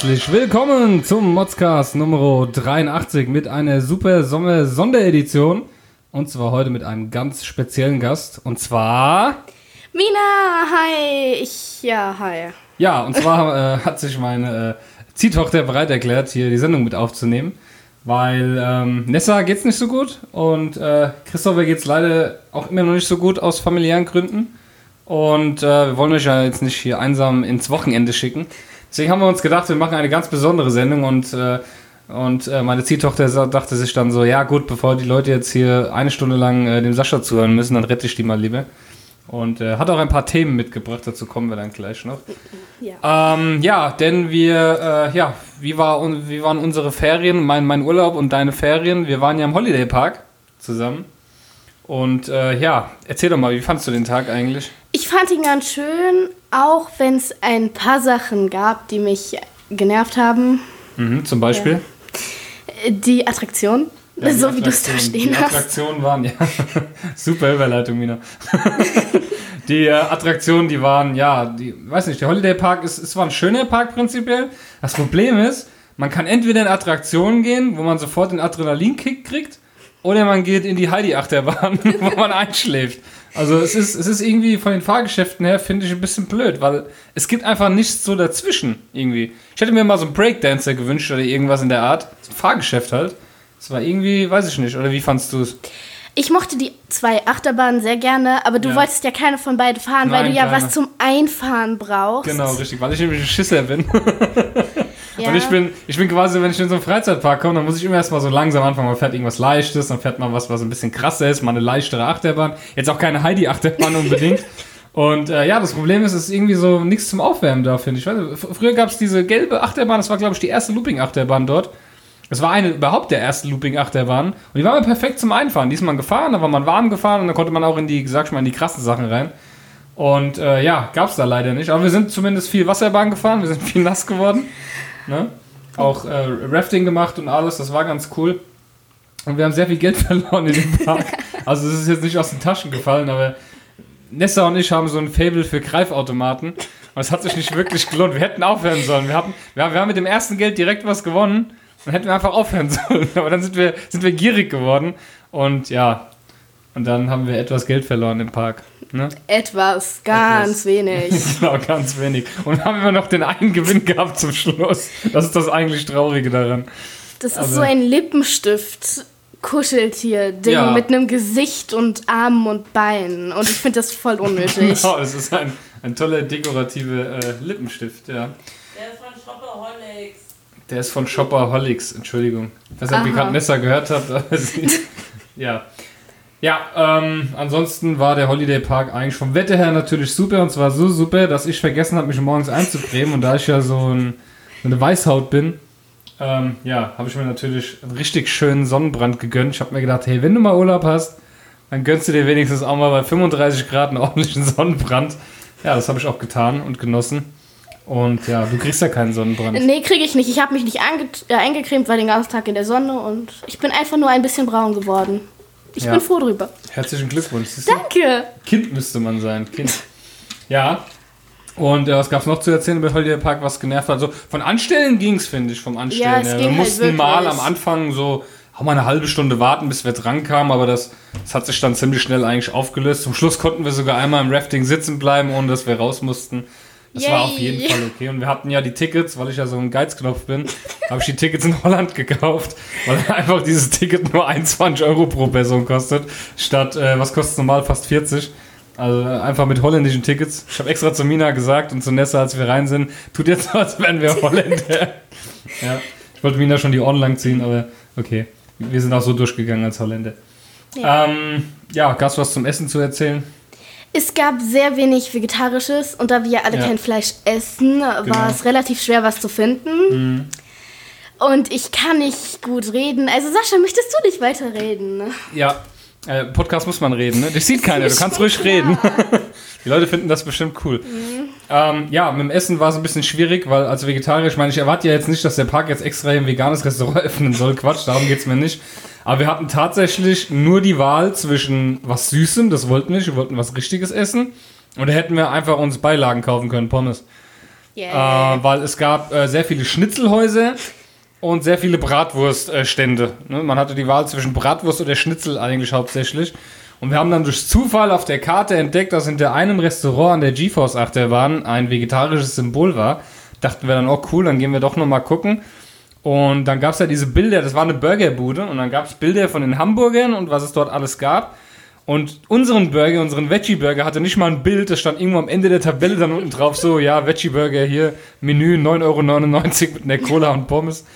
Herzlich willkommen zum Modscast Nummer 83 mit einer super Sommer Sonderedition. Und zwar heute mit einem ganz speziellen Gast. Und zwar. Mina, hi. Ich, ja, hi. Ja, und zwar äh, hat sich meine äh, Ziehtochter bereit erklärt, hier die Sendung mit aufzunehmen. Weil ähm, Nessa geht's nicht so gut und äh, Christopher geht's leider auch immer noch nicht so gut aus familiären Gründen. Und äh, wir wollen euch ja jetzt nicht hier einsam ins Wochenende schicken. Deswegen haben wir uns gedacht, wir machen eine ganz besondere Sendung und, äh, und äh, meine Ziehtochter dachte sich dann so, ja gut, bevor die Leute jetzt hier eine Stunde lang äh, dem Sascha zuhören müssen, dann rette ich die mal lieber. Und äh, hat auch ein paar Themen mitgebracht, dazu kommen wir dann gleich noch. Ja, ähm, ja denn wir, äh, ja, wie, war, wie waren unsere Ferien, mein, mein Urlaub und deine Ferien? Wir waren ja im Holiday Park zusammen. Und äh, ja, erzähl doch mal, wie fandest du den Tag eigentlich? Ich fand ihn ganz schön, auch wenn es ein paar Sachen gab, die mich genervt haben. Mhm, zum Beispiel? Ja. Die Attraktion. Ja, so wie du es da stehen hast. Die Attraktionen waren, ja. Super Überleitung, Mina. die äh, Attraktionen, die waren, ja, die, weiß nicht, der Holiday Park ist, ist zwar ein schöner Park prinzipiell. Das Problem ist, man kann entweder in Attraktionen gehen, wo man sofort den Adrenalinkick kriegt, oder man geht in die Heidi-Achterbahn, wo man einschläft. Also es ist, es ist irgendwie von den Fahrgeschäften her, finde ich, ein bisschen blöd, weil es gibt einfach nichts so dazwischen irgendwie. Ich hätte mir mal so einen Breakdancer gewünscht oder irgendwas in der Art. So ein Fahrgeschäft halt. Das war irgendwie, weiß ich nicht. Oder wie fandst du es? Ich mochte die zwei Achterbahnen sehr gerne, aber du ja. wolltest ja keine von beiden fahren, Nein, weil du ja keine. was zum Einfahren brauchst. Genau, richtig, weil ich nämlich ein Schisser bin. ja. Und ich bin, ich bin quasi, wenn ich in so einen Freizeitpark komme, dann muss ich immer erstmal so langsam anfangen. Man fährt irgendwas Leichtes, dann fährt man was, was ein bisschen krasser ist, mal eine leichtere Achterbahn. Jetzt auch keine Heidi-Achterbahn unbedingt. Und äh, ja, das Problem ist, es ist irgendwie so nichts zum Aufwärmen da, finde ich. Weiß, früher gab es diese gelbe Achterbahn, das war, glaube ich, die erste Looping-Achterbahn dort. Das war eine überhaupt der erste Looping-Achterbahn. Und die war mal perfekt zum Einfahren. Die ist man gefahren, da war man warm gefahren und dann konnte man auch in die, sag ich mal, in die krassen Sachen rein. Und äh, ja, gab es da leider nicht. Aber wir sind zumindest viel Wasserbahn gefahren, wir sind viel nass geworden. Ne? Auch äh, Rafting gemacht und alles, das war ganz cool. Und wir haben sehr viel Geld verloren in dem Park. Also es ist jetzt nicht aus den Taschen gefallen, aber Nessa und ich haben so ein Fable für Greifautomaten. Und es hat sich nicht wirklich gelohnt. Wir hätten aufhören sollen. Wir, hatten, wir, haben mit dem ersten Geld direkt was gewonnen dann hätten wir einfach aufhören sollen. Aber dann sind wir, sind wir gierig geworden. Und ja, und dann haben wir etwas Geld verloren im Park. Ne? Etwas, ganz etwas. wenig. genau, ganz wenig. Und haben immer noch den einen Gewinn gehabt zum Schluss. Das ist das eigentlich Traurige daran. Das ist also, so ein Lippenstift. Kuscheltier-Ding ja. mit einem Gesicht und Armen und Beinen. Und ich finde das voll unnötig. genau, es ist ein, ein toller dekorativer äh, Lippenstift, ja. Der ist von Shopaholics. Der ist von Shopaholics, Entschuldigung. Ich weiß nicht, ob ihr gerade Messer gehört habt, ja. Ja, ähm, ansonsten war der Holiday Park eigentlich vom Wetter her natürlich super und zwar so super, dass ich vergessen habe, mich morgens einzucremen und da ich ja so ein, eine Weißhaut bin, ähm, ja, habe ich mir natürlich einen richtig schönen Sonnenbrand gegönnt. Ich habe mir gedacht, hey, wenn du mal Urlaub hast, dann gönnst du dir wenigstens auch mal bei 35 Grad einen ordentlichen Sonnenbrand. Ja, das habe ich auch getan und genossen. Und ja, du kriegst ja keinen Sonnenbrand. Nee, kriege ich nicht. Ich habe mich nicht äh, eingecremt, weil den ganzen Tag in der Sonne und ich bin einfach nur ein bisschen braun geworden. Ich ja. bin froh drüber. Herzlichen Glückwunsch. Danke. Kind müsste man sein. Kind. Ja. Und äh, was gab es noch zu erzählen über Holiday Park, was genervt hat? Also von Anstellen ging es, finde ich, vom Anstellen. Ja, es Wir halt mussten halt mal am Anfang so auch mal eine halbe Stunde warten, bis wir dran kamen, aber das, das hat sich dann ziemlich schnell eigentlich aufgelöst. Zum Schluss konnten wir sogar einmal im Rafting sitzen bleiben, ohne dass wir raus mussten. Das Yay. war auf jeden Fall okay. Und wir hatten ja die Tickets, weil ich ja so ein Geizknopf bin, habe ich die Tickets in Holland gekauft, weil einfach dieses Ticket nur 21 Euro pro Person kostet, statt, äh, was kostet es normal, fast 40. Also einfach mit holländischen Tickets. Ich habe extra zu Mina gesagt und zu Nessa, als wir rein sind, tut jetzt so, als wären wir Holländer. ja. Ich wollte Mina schon die Ohren lang ziehen, aber okay. Wir sind auch so durchgegangen als Holländer. Ja, ähm, ja gab es was zum Essen zu erzählen? Es gab sehr wenig Vegetarisches und da wir alle ja. kein Fleisch essen, war genau. es relativ schwer, was zu finden. Mhm. Und ich kann nicht gut reden. Also Sascha, möchtest du nicht weiterreden? Ja, äh, Podcast muss man reden, ne? Dich sieht keiner, du kannst ruhig klar. reden. Die Leute finden das bestimmt cool. Mhm. Ähm, ja, mit dem Essen war es ein bisschen schwierig, weil als Vegetarier, ich meine, ich erwarte ja jetzt nicht, dass der Park jetzt extra ein veganes Restaurant öffnen soll. Quatsch, darum geht es mir nicht. Aber wir hatten tatsächlich nur die Wahl zwischen was Süßem, das wollten wir nicht, wir wollten was Richtiges essen. Und da hätten wir einfach uns Beilagen kaufen können, Pommes. Yeah. Äh, weil es gab äh, sehr viele Schnitzelhäuser und sehr viele Bratwurststände. Ne? Man hatte die Wahl zwischen Bratwurst oder Schnitzel eigentlich hauptsächlich. Und wir haben dann durch Zufall auf der Karte entdeckt, dass hinter einem Restaurant an der GeForce Achterbahn ein vegetarisches Symbol war. Dachten wir dann, oh cool, dann gehen wir doch nochmal gucken. Und dann gab es ja diese Bilder, das war eine Burgerbude und dann gab es Bilder von den Hamburgern und was es dort alles gab. Und unseren Burger, unseren Veggie-Burger hatte nicht mal ein Bild, das stand irgendwo am Ende der Tabelle dann unten drauf, so, ja, Veggie-Burger hier, Menü 9,99 Euro mit einer Cola und Pommes.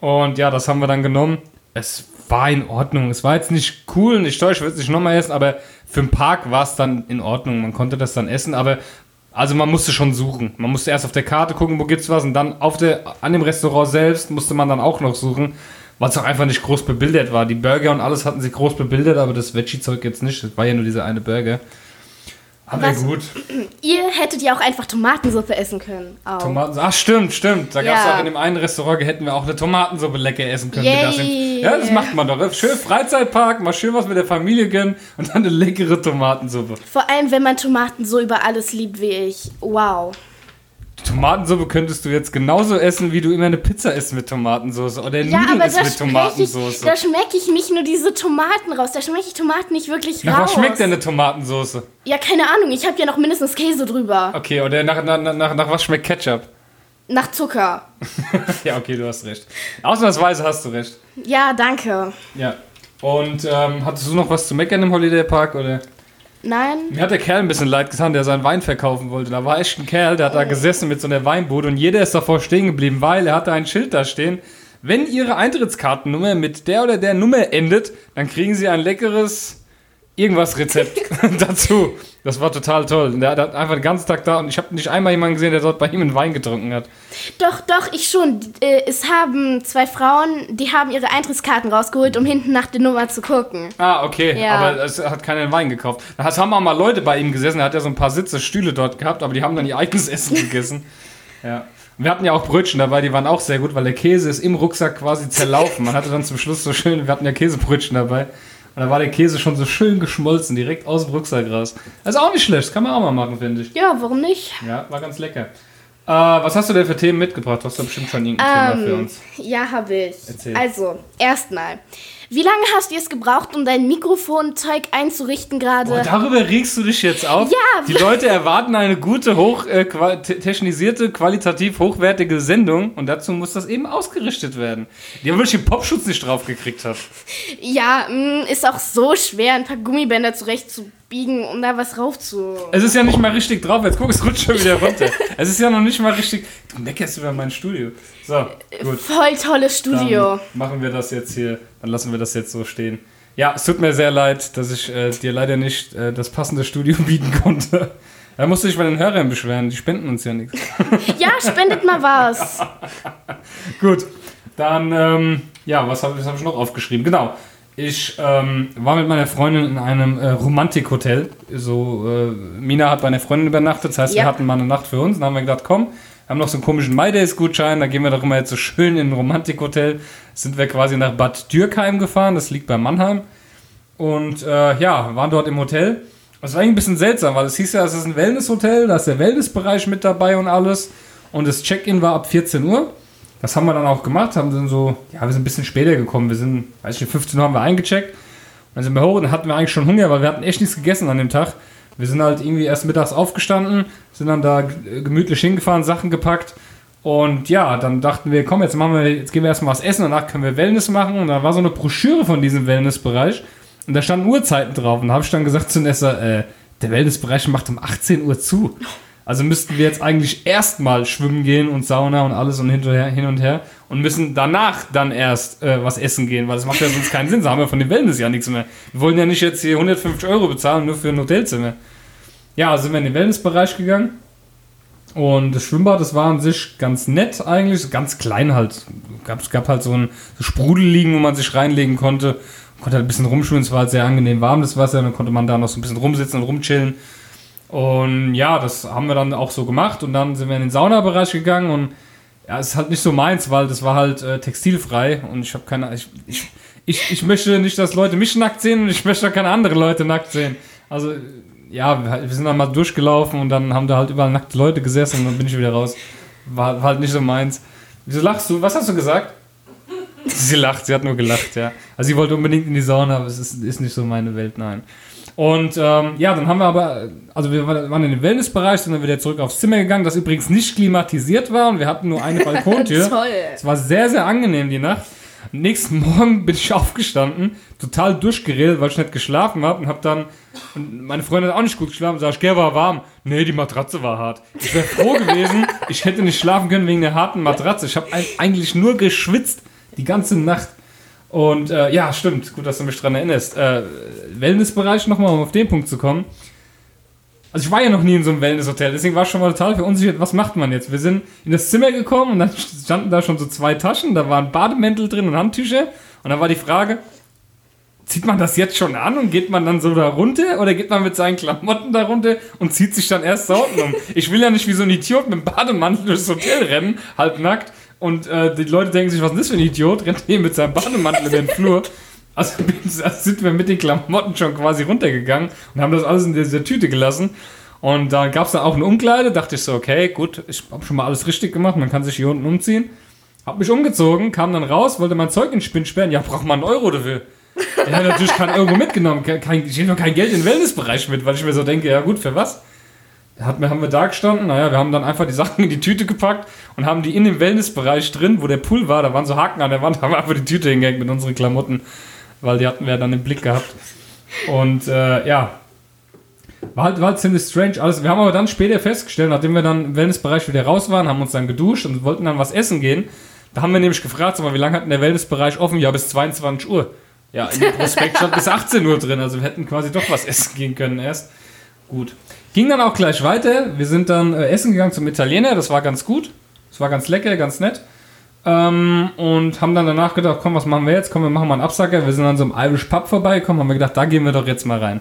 Und ja, das haben wir dann genommen. Es war in Ordnung. Es war jetzt nicht cool, nicht toll, ich würde es nicht nochmal essen, aber für den Park war es dann in Ordnung. Man konnte das dann essen, aber also man musste schon suchen. Man musste erst auf der Karte gucken, wo gibt's was und dann auf der, an dem Restaurant selbst musste man dann auch noch suchen, weil es auch einfach nicht groß bebildert war. Die Burger und alles hatten sie groß bebildert, aber das Veggie-Zeug jetzt nicht. Das war ja nur dieser eine Burger. Aber Was- gut. Ihr hättet ja auch einfach Tomatensuppe essen können. Auch. Tomaten. Ach, stimmt, stimmt. Da Ja. gab es auch in dem einen Restaurant, hätten wir auch eine Tomatensuppe lecker essen können. Yay. mittags. Ja, das macht man doch. Schön Freizeitpark, mal schön was mit der Familie gönnen und dann eine leckere Tomatensuppe. Vor allem, wenn man Tomaten so über alles liebt wie ich. Wow. Tomatensuppe könntest du jetzt genauso essen, wie du immer eine Pizza isst mit Tomatensauce oder Ja, Nudeln aber isst mit schmecke ich, Tomatensauce. da schmecke ich nicht nur diese Tomaten raus, da schmecke ich Tomaten nicht wirklich Nach raus. was schmeckt denn eine Tomatensauce? Ja, keine Ahnung, ich habe ja noch mindestens Käse drüber. Okay, oder nach, nach, nach, nach was schmeckt Ketchup? Nach Zucker. Ja, okay, du hast recht. Ausnahmsweise hast du recht. Ja, danke. Ja. Und ähm, hattest du noch was zu meckern im Holiday Park oder? Nein? Mir hat der Kerl ein bisschen leid getan, der seinen Wein verkaufen wollte. Da war echt ein Kerl, der hat da gesessen mit so einer Weinbude und jeder ist davor stehen geblieben, weil er hatte ein Schild da stehen. Wenn Ihre Eintrittskartennummer mit der oder der Nummer endet, dann kriegen Sie ein leckeres irgendwas Rezept dazu. Das war total toll. Und Der hat einfach den ganzen Tag da und ich habe nicht einmal jemanden gesehen, der dort bei ihm einen Wein getrunken hat. Doch, doch, ich schon. Äh, Es haben zwei Frauen, die haben ihre Eintrittskarten rausgeholt, um hinten nach der Nummer zu gucken. Ah, okay, Ja. aber es hat keinen Wein gekauft. Da haben auch mal Leute bei ihm gesessen, er hat ja so ein paar Sitze, Stühle dort gehabt, aber die haben dann ihr eigenes Essen gegessen. Ja. Wir hatten ja auch Brötchen dabei, die waren auch sehr gut, weil der Käse ist im Rucksack quasi zerlaufen. Man hatte dann zum Schluss so schön, wir hatten ja Käsebrötchen dabei. Und da war der Käse schon so schön geschmolzen, direkt aus dem Rucksack raus. Also auch nicht schlecht, das kann man auch mal machen, finde ich. Ja, warum nicht? Ja, war ganz lecker. Äh, was hast du denn für Themen mitgebracht? Du hast doch bestimmt schon irgendein Thema für Ähm, uns. ja, habe ich. Erzähl. Also, erstmal. Wie lange hast du es gebraucht, um dein Mikrofonzeug einzurichten gerade? Darüber regst du dich jetzt auf? Ja. Die Leute erwarten eine gute, hoch, äh, technisierte, qualitativ hochwertige Sendung und dazu muss das eben ausgerichtet werden. Die haben wirklich den Popschutz nicht drauf gekriegt hat. Ja, mh, ist auch so schwer, ein paar Gummibänder zurechtzubiegen, um da was rauf zu. Es ist ja nicht mal richtig drauf. Jetzt guck, es rutscht schon wieder runter. es ist ja noch nicht mal richtig. Du meckerst über mein Studio. So, gut. Voll tolles Studio. Dann machen wir das jetzt hier. Dann lassen wir das jetzt so stehen. Ja, es tut mir sehr leid, dass ich äh, dir leider nicht äh, das passende Studio bieten konnte. Da musst du dich bei den Hörern beschweren. Die spenden uns ja nichts. Ja, spendet mal was. Gut, dann, ähm, ja, was habe hab ich noch aufgeschrieben? Genau, ich ähm, war mit meiner Freundin in einem äh, Romantikhotel. So, äh, Mina hat bei einer Freundin übernachtet, das heißt, wir Ja. hatten mal eine Nacht für uns. Dann haben wir gedacht, komm, wir haben noch so einen komischen My Days-Gutschein, da gehen wir doch immer jetzt so schön in ein Romantikhotel. Sind wir quasi nach Bad Dürkheim gefahren, das liegt bei Mannheim. Und äh, ja, waren dort im Hotel. Das war eigentlich ein bisschen seltsam, weil es hieß ja, es ist ein Wellnesshotel, da ist der Wellnessbereich mit dabei und alles. Und das Check-in war ab 14 Uhr. Das haben wir dann auch gemacht, haben dann so, ja, wir sind ein bisschen später gekommen. Wir sind, weiß ich nicht, 15 Uhr haben wir eingecheckt. Dann sind wir hoch und hatten wir eigentlich schon Hunger, weil wir hatten echt nichts gegessen an dem Tag. Wir sind halt irgendwie erst mittags aufgestanden, sind dann da gemütlich hingefahren, Sachen gepackt. Und ja, dann dachten wir, komm, jetzt machen wir, jetzt gehen wir erstmal was essen, danach können wir Wellness machen. Und da war so eine Broschüre von diesem Wellnessbereich. Und da standen Uhrzeiten drauf. Und da habe ich dann gesagt zu Nessa, äh, der Wellnessbereich macht um 18 Uhr zu. Also müssten wir jetzt eigentlich erstmal schwimmen gehen und Sauna und alles und hinterher, hin und her und müssen danach dann erst äh, was essen gehen, weil das macht ja sonst keinen Sinn. Da haben wir von dem Wellness ja nichts mehr. Wir wollen ja nicht jetzt hier 150 Euro bezahlen, nur für ein Hotelzimmer. Ja, also sind wir in den Wellnessbereich gegangen. Und das Schwimmbad, das war an sich ganz nett eigentlich, ganz klein halt. Es gab halt so ein so Sprudelliegen, wo man sich reinlegen konnte. Konnte halt ein bisschen rumschwimmen, es war halt sehr angenehm warm, das Wasser. Dann konnte man da noch so ein bisschen rumsitzen und rumchillen. Und ja, das haben wir dann auch so gemacht. Und dann sind wir in den Saunabereich gegangen und ja, es ist halt nicht so meins, weil das war halt äh, textilfrei und ich habe keine. Ich, ich, ich, ich möchte nicht, dass Leute mich nackt sehen und ich möchte auch keine andere Leute nackt sehen. Also, ja, wir wir sind dann mal durchgelaufen und dann haben da halt überall nackte Leute gesessen und dann bin ich wieder raus. war, war halt nicht so meins. Wieso lachst du? Was hast du gesagt? Sie lacht, sie hat nur gelacht, ja. Also sie wollte unbedingt in die Sauna, aber es ist, ist nicht so meine Welt, nein. Und ähm, ja, dann haben wir aber, also wir waren in dem Wellnessbereich, sind dann wieder zurück aufs Zimmer gegangen, das übrigens nicht klimatisiert war und wir hatten nur eine Balkontür. Toll. Es war sehr, sehr angenehm die Nacht. Am nächsten Morgen bin ich aufgestanden, total durchgeredet, weil ich nicht geschlafen habe und habe dann, und meine Freundin hat auch nicht gut geschlafen, sag ich, gell, war warm. Nee, die Matratze war hart. Ich wäre froh gewesen, ich hätte nicht schlafen können wegen der harten Matratze. Ich habe eigentlich nur geschwitzt die ganze Nacht. Und äh, ja, stimmt, gut, dass du mich dran erinnerst. Äh, Wellnessbereich nochmal, um auf den Punkt zu kommen. Also ich war ja noch nie in so einem Wellnesshotel, deswegen war ich schon mal total verunsichert, was macht man jetzt? Wir sind in das Zimmer gekommen und dann standen da schon so zwei Taschen, da waren Bademäntel drin und Handtücher. Und dann war die Frage, zieht man das jetzt schon an und geht man dann so da runter oder geht man mit seinen Klamotten da runter und zieht sich dann erst da unten um? Ich will ja nicht wie so ein Idiot mit dem Bademantel durchs Hotel rennen, halb nackt. Und äh, die Leute denken sich, was ist das für ein Idiot? Rennt hier mit seinem Bademantel in den Flur. Also, sind wir mit den Klamotten schon quasi runtergegangen und haben das alles in dieser Tüte gelassen. Und da gab es dann auch eine Umkleide. Dachte ich so, okay, gut, ich habe schon mal alles richtig gemacht. Man kann sich hier unten umziehen. Hab mich umgezogen, kam dann raus, wollte mein Zeug in den Spinn sperren. Ja, braucht man einen Euro dafür. Ich habe natürlich keinen Euro mitgenommen. Kein, ich nehme noch kein Geld in den Wellnessbereich mit, weil ich mir so denke, ja gut, für was? Hat, haben wir da gestanden, naja, wir haben dann einfach die Sachen in die Tüte gepackt und haben die in dem Wellnessbereich drin, wo der Pool war, da waren so Haken an der Wand, haben wir einfach die Tüte hingehängt mit unseren Klamotten, weil die hatten wir dann im Blick gehabt. Und äh, ja, war halt, war halt ziemlich strange alles. Wir haben aber dann später festgestellt, nachdem wir dann im Wellnessbereich wieder raus waren, haben uns dann geduscht und wollten dann was essen gehen. Da haben wir nämlich gefragt, sag mal, wie lange hat denn der Wellnessbereich offen? Ja, bis 22 Uhr. Ja, in dem Prospekt stand bis 18 Uhr drin, also wir hätten quasi doch was essen gehen können erst. Gut. Ging dann auch gleich weiter. Wir sind dann äh, essen gegangen zum Italiener, das war ganz gut. Das war ganz lecker, ganz nett. Ähm, und haben dann danach gedacht, komm, was machen wir jetzt? Komm, wir machen mal einen Absacker. Wir sind an so einem Irish Pub vorbeigekommen, haben wir gedacht, da gehen wir doch jetzt mal rein.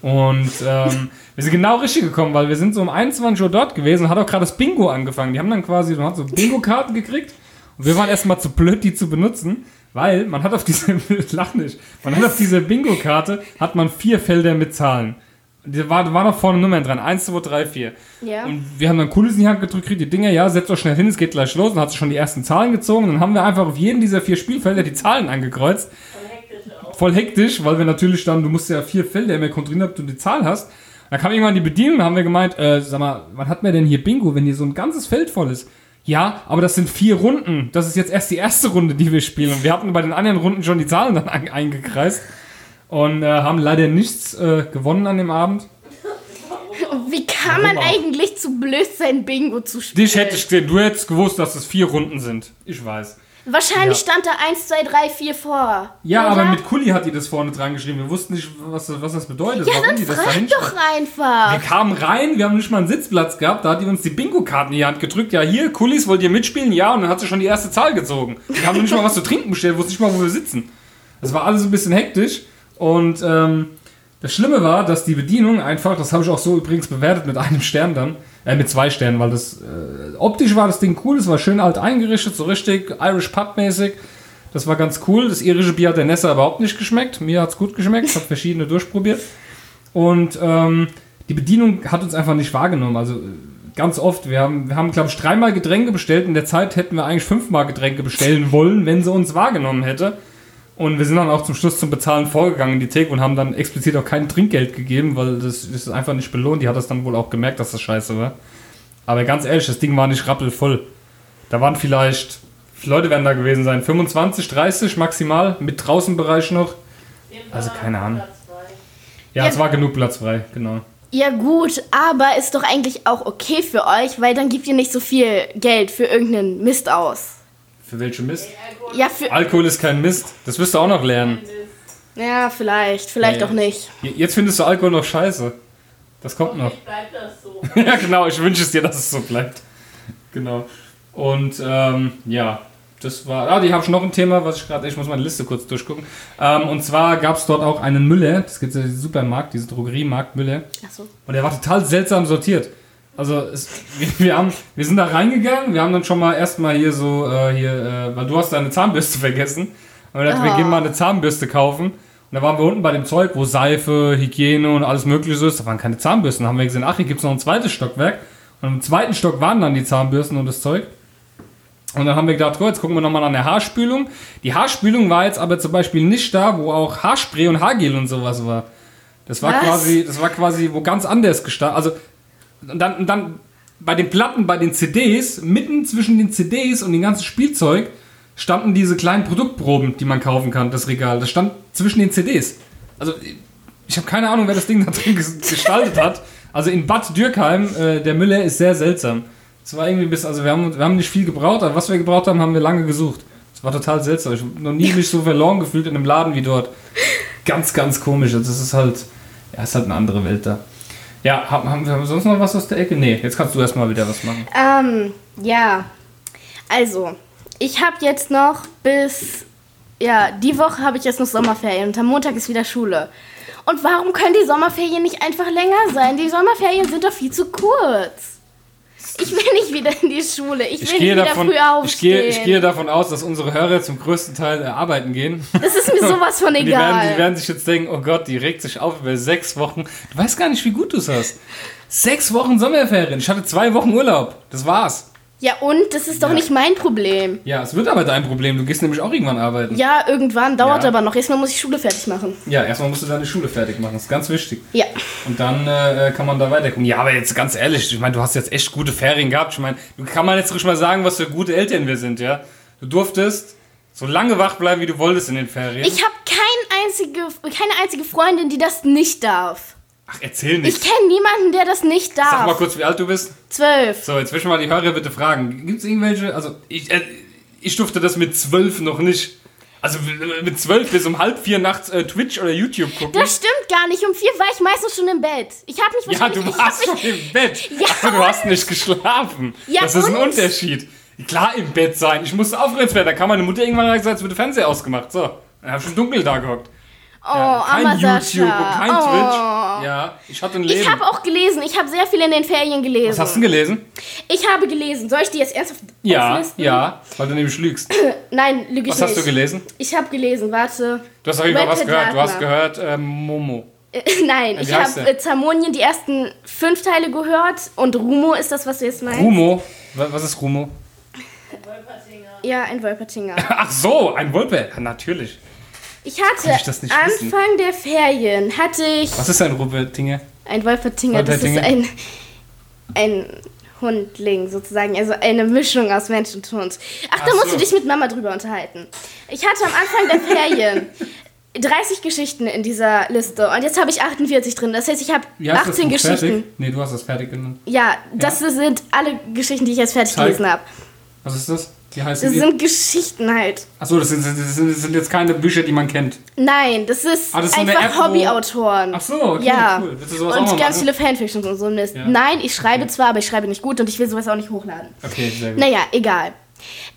Und ähm, wir sind genau richtig gekommen, weil wir sind so um 21 Uhr dort gewesen und hat auch gerade das Bingo angefangen. Die haben dann quasi, man hat so Bingo-Karten gekriegt und wir waren erstmal zu blöd, die zu benutzen, weil man hat auf diese, lach nicht, man hat auf diese Bingo-Karte, hat man vier Felder mit Zahlen. Da war, war noch vorne Nummern dran. 1, 2, 3, 4. Ja. Und wir haben dann Kulis in die Hand gedrückt, kriegt die Dinger, ja, setzt euch schnell hin, es geht gleich los. Und hat sie schon die ersten Zahlen gezogen. Dann haben wir einfach auf jeden dieser vier Spielfelder die Zahlen angekreuzt. Voll hektisch auch. Voll hektisch, weil wir natürlich dann, du musst ja vier Felder immer kontrollieren, ob du die Zahl hast. Da kam irgendwann die Bedienung und haben wir gemeint, äh, sag mal, wann hat man denn hier Bingo, wenn hier so ein ganzes Feld voll ist? Ja, aber das sind vier Runden. Das ist jetzt erst die erste Runde, die wir spielen. Und wir hatten bei den anderen Runden schon die Zahlen dann eingekreist. Und äh, haben leider nichts äh, gewonnen an dem Abend. Wie kann man Warum auch? eigentlich zu blöd sein, Bingo zu spielen? Dich hätte ich gesehen, du hättest gewusst, dass es vier Runden sind. Ich weiß. Wahrscheinlich Ja. stand da 1, 2, 3, 4 vor. Ja, oder? aber mit Kuli hat die das vorne dran geschrieben. Wir wussten nicht, was, das- was das bedeutet, Ja, warum dann die das frag doch schreibt. einfach. Wir kamen rein, wir haben nicht mal einen Sitzplatz gehabt, da hat die uns die Bingo-Karten in die Hand gedrückt. Ja, hier, Kulis, wollt ihr mitspielen? Ja, und dann hat sie schon die erste Zahl gezogen. Wir haben nicht mal was zu trinken bestellt, wussten nicht mal, wo wir sitzen. Das war alles ein bisschen hektisch. Und ähm, das Schlimme war, dass die Bedienung einfach, das habe ich auch so übrigens bewertet mit einem Stern dann, äh, mit zwei Sternen, weil das äh, optisch war das Ding cool, es war schön alt eingerichtet, so richtig Irish Pub-mäßig. Das war ganz cool. Das irische Bier hat der Nessa überhaupt nicht geschmeckt. Mir hat es gut geschmeckt. Ich habe verschiedene durchprobiert. Und ähm, die Bedienung hat uns einfach nicht wahrgenommen. Also äh, ganz oft. Wir haben, wir haben glaube ich, dreimal Getränke bestellt. In der Zeit hätten wir eigentlich fünfmal Getränke bestellen wollen, wenn sie uns wahrgenommen hätte. Und wir sind dann auch zum Schluss zum Bezahlen vorgegangen in die Theke und haben dann explizit auch kein Trinkgeld gegeben, weil das ist einfach nicht belohnt. Die hat das dann wohl auch gemerkt, dass das scheiße war. Aber ganz ehrlich, das Ding war nicht rappelvoll. Da waren vielleicht, Leute werden da gewesen sein? 25, 30 maximal, mit Draußenbereich noch. Also keine Ahnung. Ja, Ja. es war genug Platz frei, genau. Ja gut, aber ist doch eigentlich auch okay für euch, weil dann gebt ihr nicht so viel Geld für irgendeinen Mist aus. Für welche Mist? Alkohol Ja, für, Alkohol ist kein Mist. Das wirst du auch noch lernen. ja vielleicht, vielleicht Ja, auch ja. nicht. Jetzt findest du Alkohol noch scheiße. Das kommt noch. Bleibt das so. ja, genau. Ich wünsche es dir, dass es so bleibt. Genau. Und ähm, ja, das war. Ah, die habe ich noch ein Thema, was ich gerade. Ich muss meine Liste kurz durchgucken. Ähm, und zwar gab es dort auch einen Müller. Das gibt ja diesen Supermarkt, diesen Drogeriemarkt Müller. Achso. Und der war total seltsam sortiert. Also es, wir, wir, haben, wir sind da reingegangen, wir haben dann schon mal erstmal hier so, äh, hier, äh, weil du hast deine Zahnbürste vergessen. Und wir dachten, wir Ah. gehen mal eine Zahnbürste kaufen. Und da waren wir unten bei dem Zeug, wo Seife, Hygiene und alles mögliche ist. Da waren keine Zahnbürsten. Da haben wir gesehen, ach, hier gibt es noch ein zweites Stockwerk. Und Und im zweiten Stock waren dann die Zahnbürsten und das Zeug. Und dann haben wir gedacht, gut, jetzt gucken wir nochmal an der Haarspülung. Die Haarspülung war jetzt aber zum Beispiel nicht da, wo auch Haarspray und Haargel und sowas war. Das war Was? quasi, das war quasi wo ganz anders gestartet. Also und dann, und dann bei den Platten, bei den CDs, mitten zwischen den CDs und dem ganzen Spielzeug, standen diese kleinen Produktproben, die man kaufen kann, das Regal. Das stand zwischen den CDs. Also ich habe keine Ahnung, wer das Ding da drin ges- gestaltet hat. Also in Bad Dürkheim, äh, der Müller ist sehr seltsam. Es war irgendwie bis, also wir haben, wir haben nicht viel gebraucht, aber was wir gebraucht haben, haben wir lange gesucht. Es war total seltsam. Ich habe noch nie mich so verloren gefühlt in einem Laden wie dort. Ganz, ganz komisch. Also Das ist halt, ja, ist halt eine andere Welt da. Ja, haben, wir sonst noch was aus der Ecke? Nee, jetzt kannst du erstmal wieder was machen. Ähm, ja. Also, ich habe jetzt noch bis. Ja, die Woche habe ich jetzt noch Sommerferien und am Montag ist wieder Schule. Und warum können die Sommerferien nicht einfach länger sein? Die Sommerferien sind doch viel zu kurz. Ich will nicht wieder in die Schule. Ich will Ich nicht wieder davon, früh aufstehen. ich, gehe, ich gehe davon aus, dass unsere Hörer zum größten Teil äh, arbeiten gehen. das ist mir sowas von Die werden, egal. die werden sich jetzt denken, oh Gott, die regt sich auf über sechs Wochen. Du weißt gar nicht, wie gut du es hast. Sechs Wochen Sommerferien. Ich hatte zwei Wochen Urlaub. Das war's. Ja, und? Das ist doch Ja. nicht mein Problem. Ja, es wird aber dein Problem. Du gehst nämlich auch irgendwann arbeiten. Ja, irgendwann dauert Ja. aber noch. Erstmal muss ich Schule fertig machen. Ja, erstmal musst du deine Schule fertig machen. Das ist ganz wichtig. Ja. Und dann äh, kann man da weiterkommen. Ja, aber jetzt ganz ehrlich, ich meine, du hast jetzt echt gute Ferien gehabt. Ich meine, du kann man jetzt ruhig mal sagen, was für gute Eltern wir sind, ja? Du durftest so lange wach bleiben, wie du wolltest in den Ferien. Ich habe kein einzige, keine einzige Freundin, die das nicht darf. Ach, erzähl Ich nicht. kenne niemanden, der das nicht Sag mal darf. kurz, wie alt du bist. Zwölf. So, ich mal die Hörer bitte fragen. Gibt es irgendwelche, also ich, äh, ich durfte das mit zwölf noch nicht. Also mit zwölf bis um halb vier nachts äh, Twitch oder YouTube gucken. Das stimmt gar nicht. Um vier war ich meistens schon im Bett. Ich habe mich ja, du ich warst schon im Bett. Ja. Aber du hast nicht geschlafen. Ja, das ist ein und? Unterschied. Klar im Bett sein. Ich musste aufgeregt werden. Da kam meine Mutter irgendwann gesagt, es wird der Fernseher ausgemacht. So. Dann hab ich schon dunkel da gehockt. Oh, Ja, kein YouTube Sascha. und kein oh. Twitch. Ja, ich hatte ein Leben. Ich habe auch gelesen. Ich habe sehr viel in den Ferien gelesen. Was hast du denn gelesen? Ich habe gelesen. Soll ich die jetzt ernsthaft Ja, auflisten? ja, weil du nämlich lügst. Nein, lüge ich Was nicht. hast du gelesen? Ich habe gelesen. Warte. Du hast auf jeden Fall was gehört. Du hast gehört ähm, Momo. Äh, Nein, Wie ich habe äh, Zamonien die ersten fünf Teile gehört. Und Rumo ist das, was du jetzt meinst? Rumo. Wa- Was ist Rumo? Wolpertinger. Ja, ein Wolpertinger. Ach so, ein Wolpe. Ja, natürlich. Ich hatte ich nicht wissen? Anfang der Ferien hatte ich Was ist ein Wolpertinger? ein Wolpertinger. Das ist ein, ein Hundling sozusagen, also eine Mischung aus Mensch und Hund. Ach, da Ach musst so. du dich mit Mama drüber unterhalten. Ich hatte am Anfang der Ferien 30 Geschichten in dieser Liste und jetzt habe ich 48 drin. Das heißt, ich habe heißt 18 das Buch Geschichten. fertig? Nee, du hast das fertig genannt. Ja, das sind alle Geschichten, die ich jetzt fertig Zeig. gelesen habe. Was ist das? Wie heißen Das die? sind Geschichten halt. Achso, das sind, das, sind, das sind jetzt keine Bücher, die man kennt. Nein, das ist, Ah, das ist einfach Hobbyautoren. Ach so, okay, ja. cool. Willst du sowas auch und ganz machen? viele Fanfictions und so. Ja. Nein, ich schreibe zwar, aber ich schreibe nicht gut und ich will sowas auch nicht hochladen. Okay, sehr gut. Naja, egal.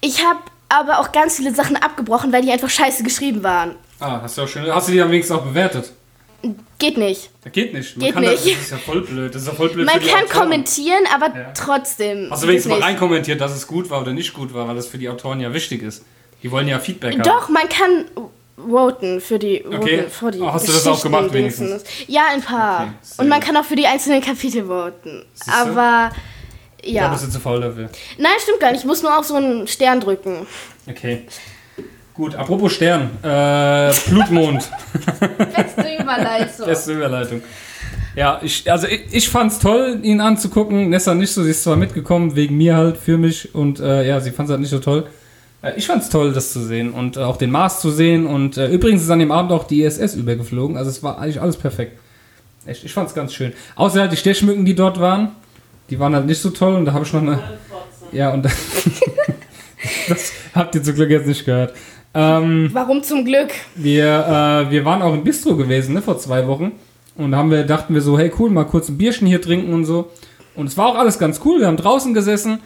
Ich habe aber auch ganz viele Sachen abgebrochen, weil die einfach scheiße geschrieben waren. Ah, hast du auch schön. Hast du die am wenigsten auch bewertet? Geht nicht. Geht nicht. Man Geht nicht. Das, das ist ja voll blöd. Das ist ja voll blöd Man kann Autoren. kommentieren, aber Ja. trotzdem. Hast du wenigstens mal reinkommentiert, dass es gut war oder nicht gut war, weil das für die Autoren ja wichtig ist. Die wollen ja Feedback haben. Doch, man kann voten für die, Okay. für die Oh, hast du das auch gemacht wenigstens? wenigstens. Ja, ein paar. Okay, Und man gut. kann auch für die einzelnen Kapitel voten. Aber Ja. ja. Da bist du zu faul dafür. Nein, stimmt gar nicht. Ich muss nur auf so einen Stern drücken. Okay. Gut, apropos Stern. Äh, Blutmond. Beste Überleitung. Beste Überleitung. Ja, ich, also ich, ich fand's toll, ihn anzugucken. Nessa nicht so, sie ist zwar mitgekommen, wegen mir halt, für mich. Und äh, ja, sie fand's halt nicht so toll. Äh, ich fand's toll, das zu sehen und äh, auch den Mars zu sehen. Und äh, übrigens ist an dem Abend auch die ISS übergeflogen. Also es war eigentlich alles perfekt. Echt, ich fand's ganz schön. Außer halt die Stechmücken, die dort waren. Die waren halt nicht so toll. Und da habe ich noch eine... Ja, und das habt ihr zum Glück jetzt nicht gehört. Ähm, Warum zum Glück? wir, äh, wir waren auch im Bistro gewesen, ne, vor zwei Wochen. Und da haben wir, dachten wir so, hey cool, mal kurz ein Bierchen hier trinken und so. Und es war auch alles ganz cool. Wir haben draußen gesessen